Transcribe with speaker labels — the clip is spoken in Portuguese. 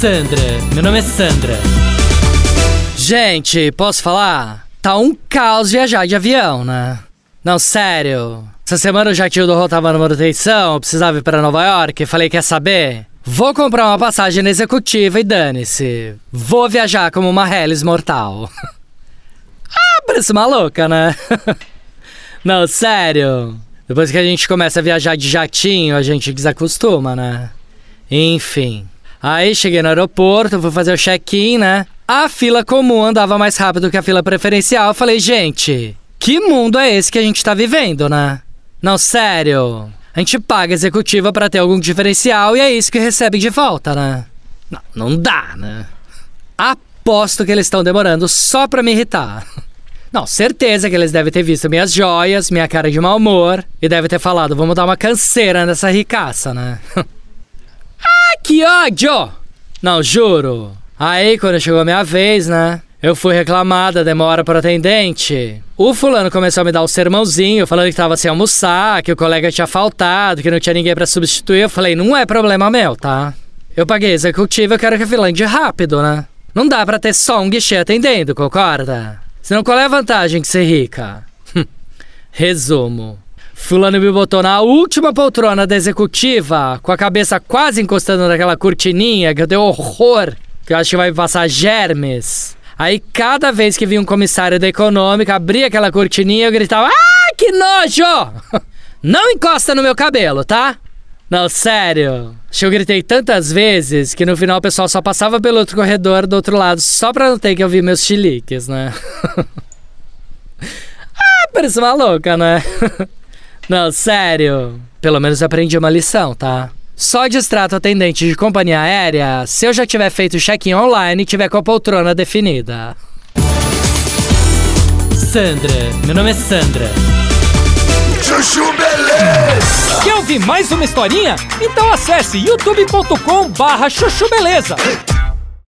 Speaker 1: Sandra, meu nome é Sandra. Gente, posso falar? Tá um caos viajar de avião, né? Não, sério. Essa semana o jatinho do Rô tava na manutenção, eu precisava ir pra Nova York, falei, quer saber? Vou comprar uma passagem na executiva e dane-se. Vou viajar como uma Hellis mortal. ah, parece maluca, né? Não, sério. Depois que a gente começa a viajar de jatinho, a gente desacostuma, né? Enfim. Aí cheguei no aeroporto, fui fazer o check-in, né? A fila comum andava mais rápido que a fila preferencial. Eu falei, gente, que mundo é esse que a gente tá vivendo, né? Não, sério. A gente paga executiva para ter algum diferencial e é isso que recebe de volta, né? Não, não dá, né? Aposto que eles estão demorando só pra me irritar. Não, certeza que eles devem ter visto minhas joias, minha cara de mau humor e devem ter falado, vamos dar uma canseira nessa ricaça, né? que ódio! Não, juro. Aí, quando chegou a minha vez, né? Eu fui reclamar da demora pro atendente. O fulano começou a me dar um sermãozinho, falando que tava sem almoçar, que o colega tinha faltado, que não tinha ninguém para substituir. Eu falei, não é problema meu, tá? Eu paguei executivo, eu quero que a fila ande rápido, né? Não dá pra ter só um guichê atendendo, concorda? Senão qual é a vantagem que ser rica? Resumo. Fulano me botou na última poltrona da executiva, com a cabeça quase encostando naquela cortininha que eu dei horror, que eu acho que vai passar germes. Aí cada vez que vinha um comissário da econômica, abria aquela cortininha, eu gritava: Ah, que nojo! Não encosta no meu cabelo, tá? Não, sério. Acho que eu gritei tantas vezes que no final o pessoal só passava pelo outro corredor do outro lado, só pra não ter que ouvir meus chiliques, né? ah, parece uma louca, né? não, sério. Pelo menos aprendi uma lição, tá? Só distrato atendente de companhia aérea se eu já tiver feito check-in online e tiver com a poltrona definida. Sandra, meu nome é Sandra.
Speaker 2: Chuchu Beleza!
Speaker 3: Quer ouvir mais uma historinha? Então acesse youtube.com barra chuchu beleza.